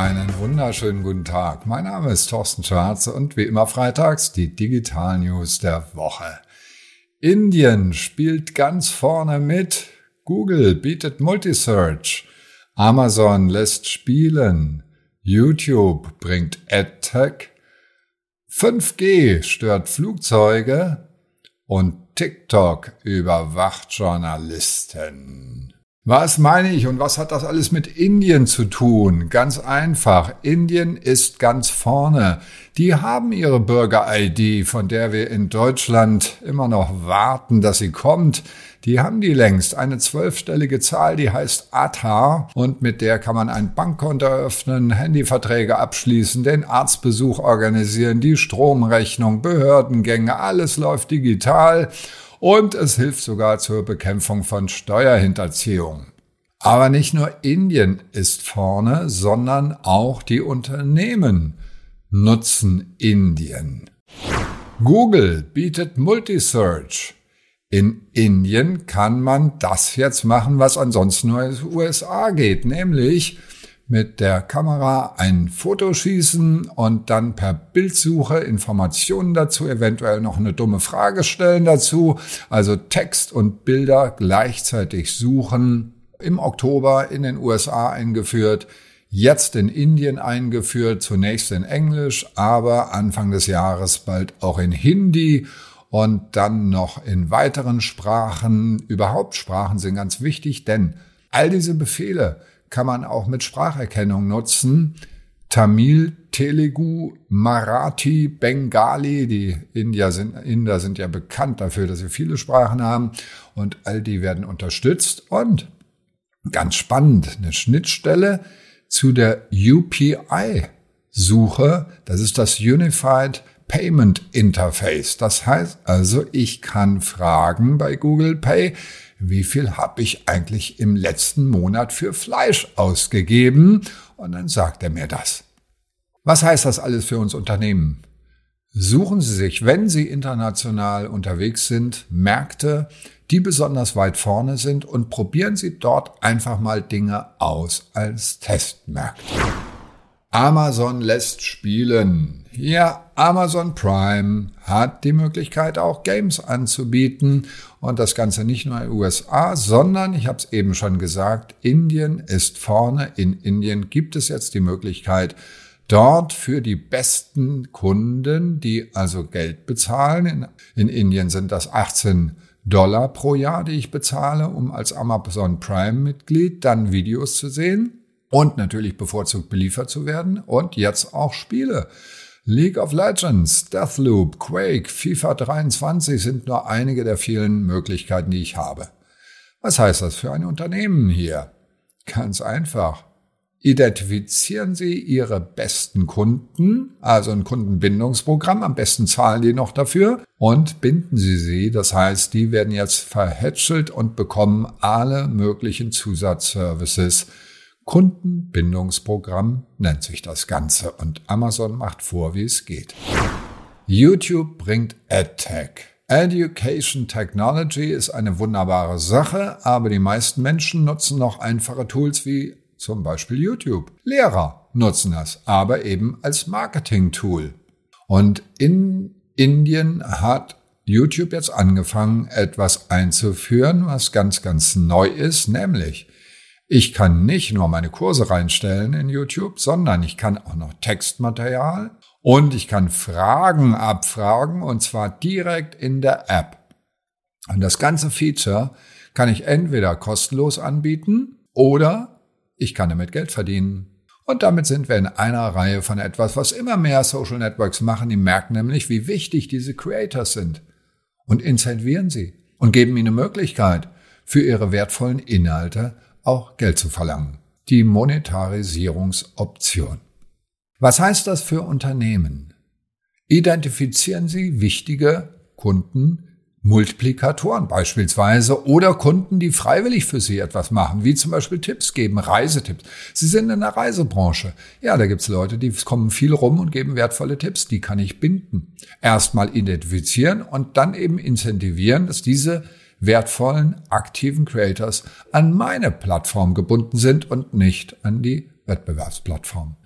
Einen wunderschönen guten Tag. Mein Name ist Thorsten Schwarze und wie immer freitags die Digital News der Woche. Indien spielt ganz vorne mit. Google bietet Multisearch. Amazon lässt spielen. YouTube bringt AdTech. 5G stört Flugzeuge und TikTok überwacht Journalisten. Was meine ich und was hat das alles mit Indien zu tun? Ganz einfach. Indien ist ganz vorne. Die haben ihre Bürger-ID, von der wir in Deutschland immer noch warten, dass sie kommt. Die haben die längst. Eine zwölfstellige Zahl, die heißt ATA und mit der kann man ein Bankkonto eröffnen, Handyverträge abschließen, den Arztbesuch organisieren, die Stromrechnung, Behördengänge, alles läuft digital und es hilft sogar zur Bekämpfung von Steuerhinterziehung. Aber nicht nur Indien ist vorne, sondern auch die Unternehmen nutzen Indien. Google bietet Multisearch. In Indien kann man das jetzt machen, was ansonsten nur in den USA geht, nämlich mit der Kamera ein Foto schießen und dann per Bildsuche Informationen dazu, eventuell noch eine dumme Frage stellen dazu, also Text und Bilder gleichzeitig suchen. Im Oktober in den USA eingeführt, jetzt in Indien eingeführt, zunächst in Englisch, aber Anfang des Jahres bald auch in Hindi und dann noch in weiteren Sprachen. Überhaupt Sprachen sind ganz wichtig, denn all diese Befehle kann man auch mit Spracherkennung nutzen. Tamil, Telugu, Marathi, Bengali, die Inder sind, Inder sind ja bekannt dafür, dass sie viele Sprachen haben und all die werden unterstützt und ganz spannend, eine Schnittstelle zu der UPI Suche, das ist das Unified Payment Interface. Das heißt also, ich kann fragen bei Google Pay, wie viel habe ich eigentlich im letzten Monat für Fleisch ausgegeben? Und dann sagt er mir das. Was heißt das alles für uns Unternehmen? Suchen Sie sich, wenn Sie international unterwegs sind, Märkte, die besonders weit vorne sind und probieren Sie dort einfach mal Dinge aus als Testmärkte. Amazon lässt spielen. Ja, Amazon Prime hat die Möglichkeit, auch Games anzubieten. Und das Ganze nicht nur in den USA, sondern, ich habe es eben schon gesagt, Indien ist vorne. In Indien gibt es jetzt die Möglichkeit, dort für die besten Kunden, die also Geld bezahlen, in, in Indien sind das 18 Dollar pro Jahr, die ich bezahle, um als Amazon Prime-Mitglied dann Videos zu sehen und natürlich bevorzugt beliefert zu werden und jetzt auch Spiele. League of Legends, Deathloop, Quake, FIFA 23 sind nur einige der vielen Möglichkeiten, die ich habe. Was heißt das für ein Unternehmen hier? Ganz einfach. Identifizieren Sie Ihre besten Kunden, also ein Kundenbindungsprogramm, am besten zahlen die noch dafür und binden Sie sie. Das heißt, die werden jetzt verhätschelt und bekommen alle möglichen Zusatzservices Kundenbindungsprogramm nennt sich das Ganze und Amazon macht vor, wie es geht. YouTube bringt EdTech. Education Technology ist eine wunderbare Sache, aber die meisten Menschen nutzen noch einfache Tools wie zum Beispiel YouTube. Lehrer nutzen das, aber eben als Marketing-Tool. Und in Indien hat YouTube jetzt angefangen, etwas einzuführen, was ganz, ganz neu ist, nämlich ich kann nicht nur meine Kurse reinstellen in YouTube, sondern ich kann auch noch Textmaterial und ich kann Fragen abfragen und zwar direkt in der App. Und das ganze Feature kann ich entweder kostenlos anbieten oder ich kann damit Geld verdienen. Und damit sind wir in einer Reihe von etwas, was immer mehr Social Networks machen. Die merken nämlich, wie wichtig diese Creators sind und incentivieren sie und geben ihnen Möglichkeit, für ihre wertvollen Inhalte auch Geld zu verlangen. Die Monetarisierungsoption. Was heißt das für Unternehmen? Identifizieren Sie wichtige Kunden, Multiplikatoren beispielsweise oder Kunden, die freiwillig für Sie etwas machen, wie zum Beispiel Tipps geben, Reisetipps. Sie sind in der Reisebranche. Ja, da gibt's Leute, die kommen viel rum und geben wertvolle Tipps. Die kann ich binden. Erstmal identifizieren und dann eben incentivieren, dass diese wertvollen, aktiven Creators an meine Plattform gebunden sind und nicht an die Wettbewerbsplattform.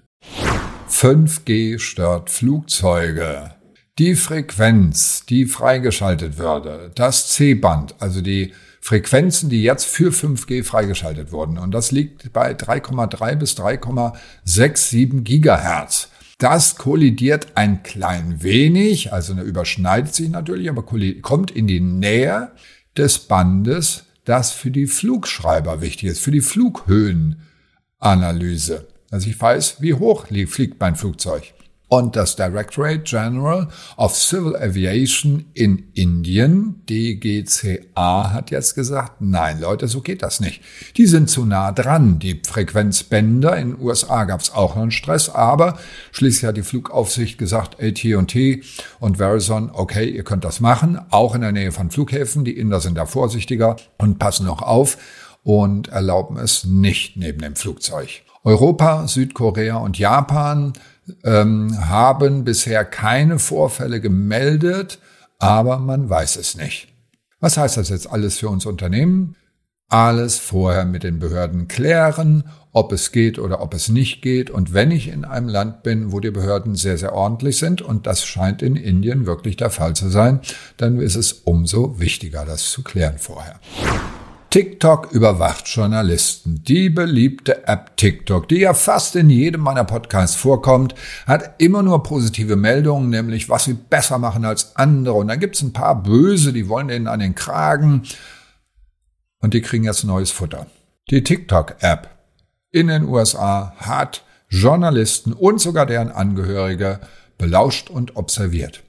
5G stört Flugzeuge. Die Frequenz, die freigeschaltet würde, das C-Band, also die Frequenzen, die jetzt für 5G freigeschaltet wurden, und das liegt bei 3,3 bis 3,67 Gigahertz. Das kollidiert ein klein wenig, also überschneidet sich natürlich, aber kommt in die Nähe des Bandes, das für die Flugschreiber wichtig ist, für die Flughöhenanalyse. Also ich weiß, wie hoch fliegt mein Flugzeug. Und das Directorate General of Civil Aviation in Indien, DGCA, hat jetzt gesagt, nein Leute, so geht das nicht. Die sind zu nah dran. Die Frequenzbänder in den USA gab es auch noch einen Stress, aber schließlich hat die Flugaufsicht gesagt, AT&T und Verizon, okay, ihr könnt das machen, auch in der Nähe von Flughäfen. Die Inder sind da vorsichtiger und passen noch auf und erlauben es nicht neben dem Flugzeug. Europa, Südkorea und Japan ähm, haben bisher keine Vorfälle gemeldet, aber man weiß es nicht. Was heißt das jetzt alles für uns Unternehmen? Alles vorher mit den Behörden klären, ob es geht oder ob es nicht geht. Und wenn ich in einem Land bin, wo die Behörden sehr, sehr ordentlich sind, und das scheint in Indien wirklich der Fall zu sein, dann ist es umso wichtiger, das zu klären vorher. TikTok überwacht Journalisten. Die beliebte App TikTok, die ja fast in jedem meiner Podcasts vorkommt, hat immer nur positive Meldungen, nämlich was sie besser machen als andere. Und dann gibt's ein paar Böse, die wollen denen an den Kragen und die kriegen jetzt neues Futter. Die TikTok-App in den USA hat Journalisten und sogar deren Angehörige belauscht und observiert.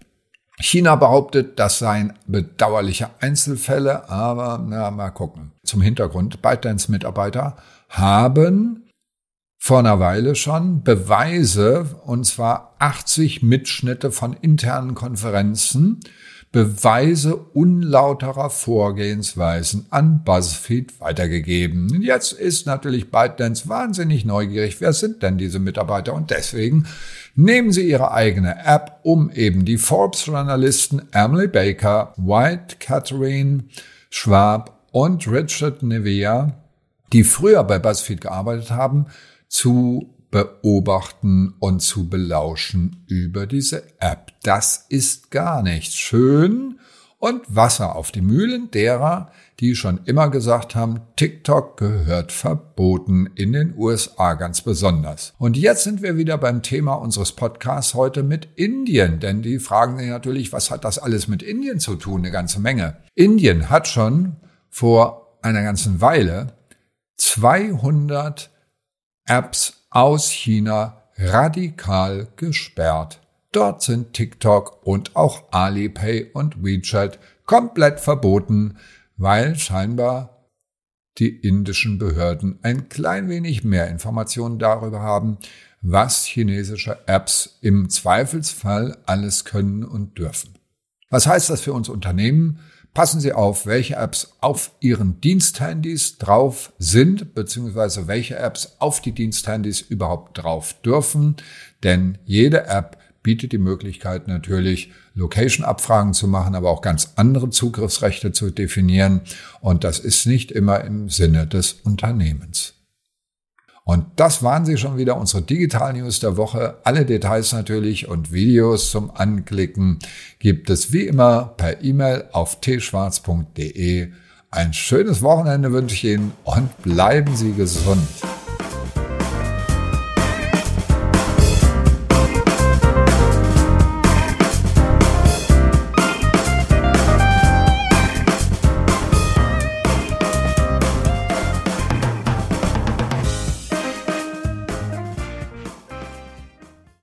China behauptet, das seien bedauerliche Einzelfälle, aber na, mal gucken. Zum Hintergrund, ByteDance Mitarbeiter haben vor einer Weile schon Beweise, und zwar 80 Mitschnitte von internen Konferenzen, Beweise unlauterer Vorgehensweisen an BuzzFeed weitergegeben. Jetzt ist natürlich ByteDance wahnsinnig neugierig. Wer sind denn diese Mitarbeiter? Und deswegen nehmen Sie Ihre eigene App, um eben die Forbes-Journalisten Emily Baker, White Catherine Schwab und Richard Nevea, die früher bei BuzzFeed gearbeitet haben, zu beobachten und zu belauschen über diese App. Das ist gar nicht schön und Wasser auf die Mühlen derer, die schon immer gesagt haben, TikTok gehört verboten in den USA ganz besonders. Und jetzt sind wir wieder beim Thema unseres Podcasts heute mit Indien, denn die fragen sich natürlich, was hat das alles mit Indien zu tun? Eine ganze Menge. Indien hat schon vor einer ganzen Weile 200 Apps aus China radikal gesperrt. Dort sind TikTok und auch Alipay und WeChat komplett verboten, weil scheinbar die indischen Behörden ein klein wenig mehr Informationen darüber haben, was chinesische Apps im Zweifelsfall alles können und dürfen. Was heißt das für uns Unternehmen? Passen Sie auf, welche Apps auf Ihren Diensthandys drauf sind, beziehungsweise welche Apps auf die Diensthandys überhaupt drauf dürfen. Denn jede App bietet die Möglichkeit natürlich, Location-Abfragen zu machen, aber auch ganz andere Zugriffsrechte zu definieren. Und das ist nicht immer im Sinne des Unternehmens. Und das waren sie schon wieder, unsere Digital News der Woche. Alle Details natürlich und Videos zum Anklicken gibt es wie immer per E-Mail auf tschwarz.de. Ein schönes Wochenende wünsche ich Ihnen und bleiben Sie gesund.